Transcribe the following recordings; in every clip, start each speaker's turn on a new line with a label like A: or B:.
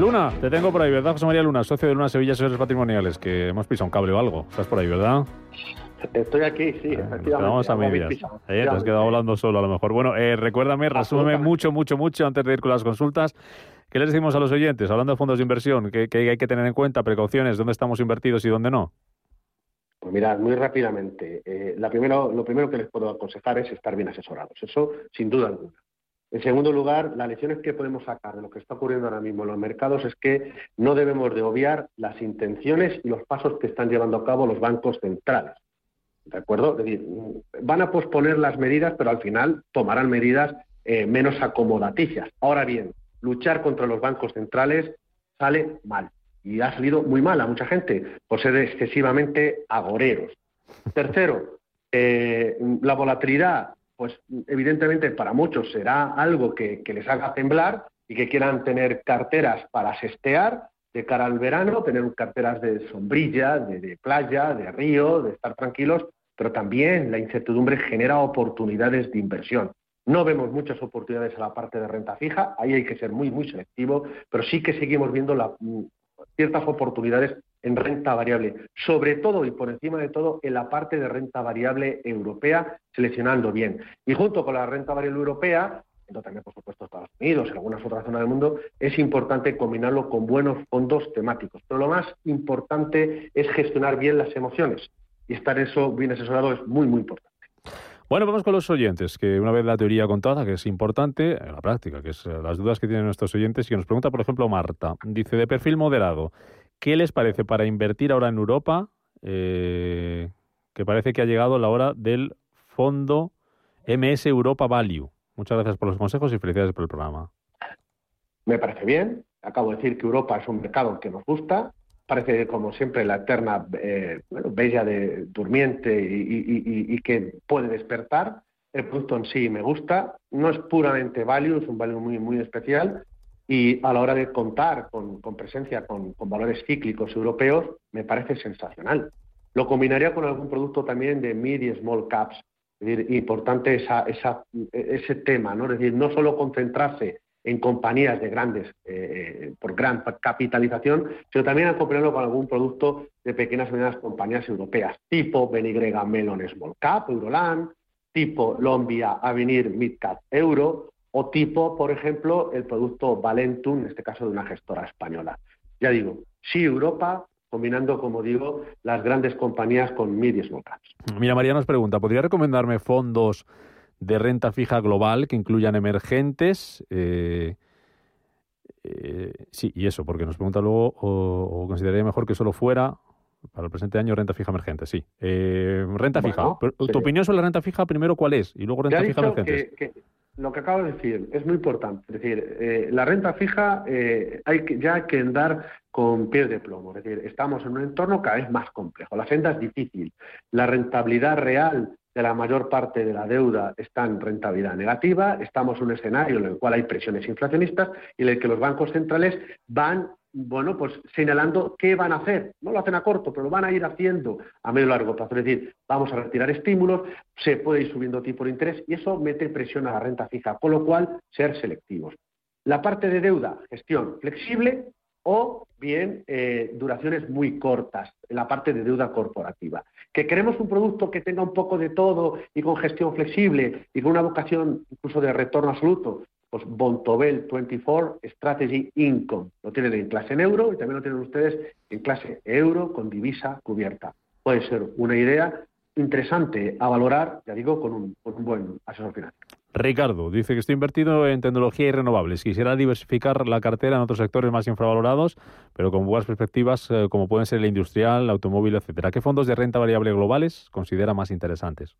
A: Luna, te tengo por ahí, ¿verdad, José María Luna, socio de Luna Sevilla Asesores Patrimoniales? Que hemos pisado un cable o algo. Estás por ahí, ¿verdad?
B: Estoy aquí, sí,
A: Eh,
B: efectivamente.
A: Vamos a medias. Eh, te has quedado hablando solo a lo mejor. Bueno, eh, recuérdame, resúmeme mucho, mucho, mucho antes de ir con las consultas. ¿Qué les decimos a los oyentes? Hablando de fondos de inversión, ¿qué, qué hay que tener en cuenta? Precauciones, ¿dónde estamos invertidos y dónde no?
B: Pues mirad, muy rápidamente. eh, la primero, lo primero que les puedo aconsejar es estar bien asesorados. Eso, sin duda alguna. En segundo lugar, las lecciones que podemos sacar de lo que está ocurriendo ahora mismo en los mercados es que no debemos de obviar las intenciones y los pasos que están llevando a cabo los bancos centrales. ¿De acuerdo? Es decir, van a posponer las medidas, pero al final tomarán medidas eh, menos acomodaticias. Ahora bien, luchar contra los bancos centrales sale mal. Y ha salido muy mal a mucha gente por ser excesivamente agoreros. Tercero, eh, la volatilidad, pues evidentemente para muchos será algo que, les haga temblar y que quieran tener carteras para sestear de cara al verano, tener carteras de sombrilla, de, playa, de río, de estar tranquilos, pero también la incertidumbre genera oportunidades de inversión. No vemos muchas oportunidades a la parte de renta fija, ahí hay que ser muy, muy selectivo, pero sí que seguimos viendo mm, ciertas oportunidades en renta variable, sobre todo y por encima de todo en la parte de renta variable europea, seleccionando bien. Y junto con la renta variable europea, también por supuesto Estados Unidos y algunas otras zonas del mundo, es importante combinarlo con buenos fondos temáticos. Pero lo más importante es gestionar bien las emociones y estar eso bien asesorado es muy, muy importante.
A: Bueno, vamos con los oyentes, que una vez la teoría contada, que es importante, en la práctica, que es las dudas que tienen nuestros oyentes, y que nos pregunta, por ejemplo, Marta, dice, de perfil moderado, ¿qué les parece para invertir ahora en Europa? Eh, que parece que ha llegado la hora del fondo MS Europa Value. Muchas gracias por los consejos y felicidades por el programa.
B: Me parece bien. Acabo de decir que Europa es un mercado que nos gusta. Parece, como siempre, la eterna eh, bella de durmiente y- y que puede despertar. El producto en sí me gusta. No es puramente value, es un value muy, muy especial. Y a la hora de contar con, presencia con, valores cíclicos europeos, me parece sensacional. Lo combinaría con algún producto también de mid y small caps. Es decir, importante ese tema, ¿no? Decir, no solo concentrarse en compañías de grandes, eh, por gran capitalización, sino también acompañarlo con algún producto de pequeñas y medianas compañías europeas, tipo Benigrega Melon Small Cap, Euroland, tipo Lombia Avenir Mid Cap Euro, o tipo, por ejemplo, el producto Valentum, en este caso de una gestora española. Ya digo, sí Europa, combinando, como digo, las grandes compañías con mid y small caps.
A: Mira, María nos pregunta, ¿podría recomendarme fondos de renta fija global que incluyan emergentes? Eh, eh, sí, y eso, porque nos pregunta luego, o, o consideraría mejor que solo fuera para el presente año renta fija emergente, sí. Eh, renta
B: Bueno,
A: fija. Pero, ¿Tu opinión sobre la renta fija primero cuál es? Y luego renta fija
B: dicho
A: emergentes.
B: que, que lo que acabo de decir es muy importante. Es decir, eh, la renta fija eh, hay que, ya hay que andar con pies de plomo. Es decir, estamos en un entorno cada vez más complejo. La senda es difícil. La rentabilidad real de la mayor parte de la deuda está en rentabilidad negativa. Estamos en un escenario en el cual hay presiones inflacionistas y en el que los bancos centrales van bueno, pues señalando qué van a hacer. No lo hacen a corto, pero lo van a ir haciendo a medio largo plazo. Es decir, vamos a retirar estímulos, se puede ir subiendo tipo de interés y eso mete presión a la renta fija, con lo cual ser selectivos. La parte de deuda, gestión flexible o bien eh, duraciones muy cortas, la parte de deuda corporativa. Que queremos un producto que tenga un poco de todo y con gestión flexible y con una vocación incluso de retorno absoluto, pues Bontobel 24 Strategy Income. Lo tienen en clase en euro y también lo tienen ustedes en clase euro con divisa cubierta. Puede ser una idea interesante a valorar, ya digo, con un, buen asesor financiero.
A: Ricardo dice que estoy invertido en tecnología y renovables. Quisiera diversificar la cartera en otros sectores más infravalorados, pero con buenas perspectivas eh, como pueden ser el industrial, el automóvil, etcétera. ¿Qué fondos de renta variable globales considera más interesantes?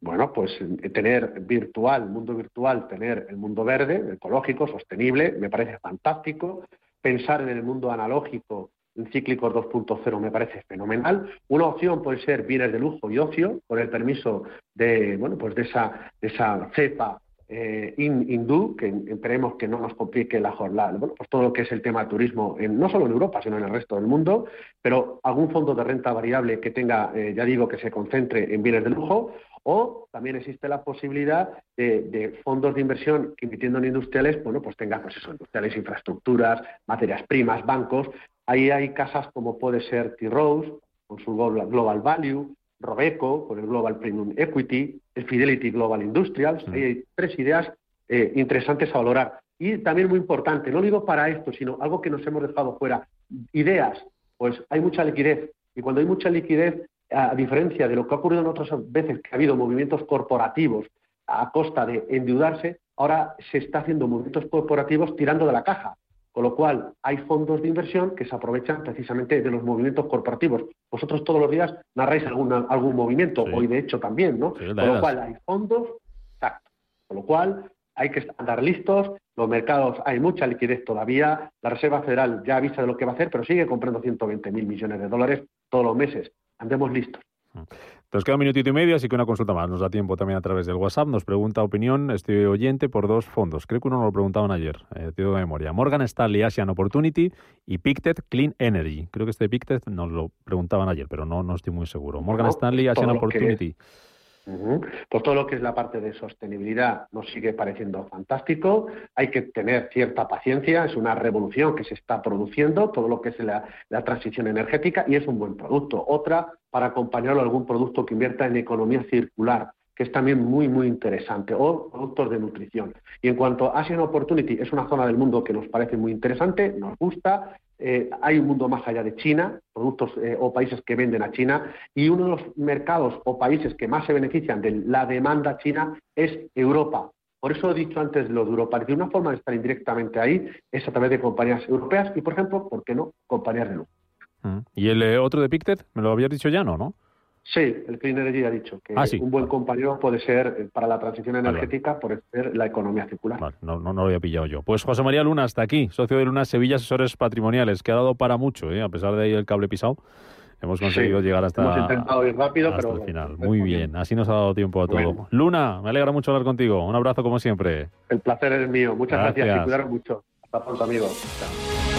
B: Bueno, pues eh, tener virtual, mundo virtual, tener el mundo verde, ecológico, sostenible, me parece fantástico. Pensar en el mundo analógico, en cíclicos 2.0, me parece fenomenal. Una opción puede ser bienes de lujo y ocio, con el permiso de, bueno, pues de esa, de esa cepa eh, in- hindú, que esperemos que no nos complique la jornada, bueno, pues todo lo que es el tema turismo, en, no solo en Europa, sino en el resto del mundo, pero algún fondo de renta variable que tenga, eh, ya digo, que se concentre en bienes de lujo, O también existe la posibilidad de, fondos de inversión que invirtiendo en industriales, bueno, pues tengan pues eso, industriales, infraestructuras, materias primas, bancos. Ahí hay casas como puede ser T-Rose, con su Global Value, Robeco, con el Global Premium Equity, el Fidelity Global Industrials. Ahí hay tres ideas eh, interesantes a valorar. Y también muy importante, no digo para esto, sino algo que nos hemos dejado fuera, ideas, pues hay mucha liquidez. Y cuando hay mucha liquidez, a diferencia de lo que ha ocurrido en otras veces, que ha habido movimientos corporativos a costa de endeudarse, ahora se está haciendo movimientos corporativos tirando de la caja. Con lo cual, hay fondos de inversión que se aprovechan precisamente de los movimientos corporativos. Vosotros todos los días narráis algún movimiento, hoy de hecho también, ¿no? Con lo cual, hay fondos, exacto. Con lo cual, hay que andar listos, los mercados hay mucha liquidez todavía, la Reserva Federal ya avisa de lo que va a hacer, pero sigue comprando 120 mil millones de dólares todos los meses. Andemos listos.
A: Nos queda un minutito y medio, así que una consulta más. Nos da tiempo también a través del WhatsApp. Nos pregunta opinión este oyente por dos fondos. Creo que uno nos lo preguntaban ayer, eh, de memoria. Morgan Stanley Asian Opportunity y Pictet Clean Energy. Creo que este Pictet nos lo preguntaban ayer, pero no, no estoy muy seguro. Morgan Stanley Asian Opportunity.
B: Pues todo lo que es la parte de sostenibilidad nos sigue pareciendo fantástico. Hay que tener cierta paciencia, es una revolución que se está produciendo, todo lo que es la, transición energética y es un buen producto. Otra, para acompañarlo algún producto que invierta en economía circular que es también muy, muy interesante, o productos de nutrición. Y en cuanto a Asian Opportunity, es una zona del mundo que nos parece muy interesante, nos gusta, eh, hay un mundo más allá de China, productos eh, o países que venden a China, y uno de los mercados o países que más se benefician de la demanda china es Europa. Por eso he dicho antes lo de Europa. De una forma de estar indirectamente ahí es a través de compañías europeas y, por ejemplo, ¿por qué no? Compañías de luz.
A: Mm. ¿Y el eh, otro de Pictet? ¿Me lo habías dicho ya, no? ¿no?
B: Sí, el Clean Energy ha dicho que
A: ah,
B: un buen compañero puede ser eh, para la transición energética, por ser la economía circular.
A: no, no, lo había pillado yo. Pues José María Luna, hasta aquí, socio de Luna Sevilla Asesores Patrimoniales, que ha dado para mucho, ¿eh? a pesar de ahí el cable pisado. Hemos conseguido llegar hasta,
B: hemos intentado ir rápido,
A: pero el final. Muy bien, así nos ha dado tiempo a todo. Luna, me alegra mucho hablar contigo. Un abrazo como siempre.
B: El placer es mío. Muchas gracias, y cuidaros mucho. Hasta pronto, amigos. Chao.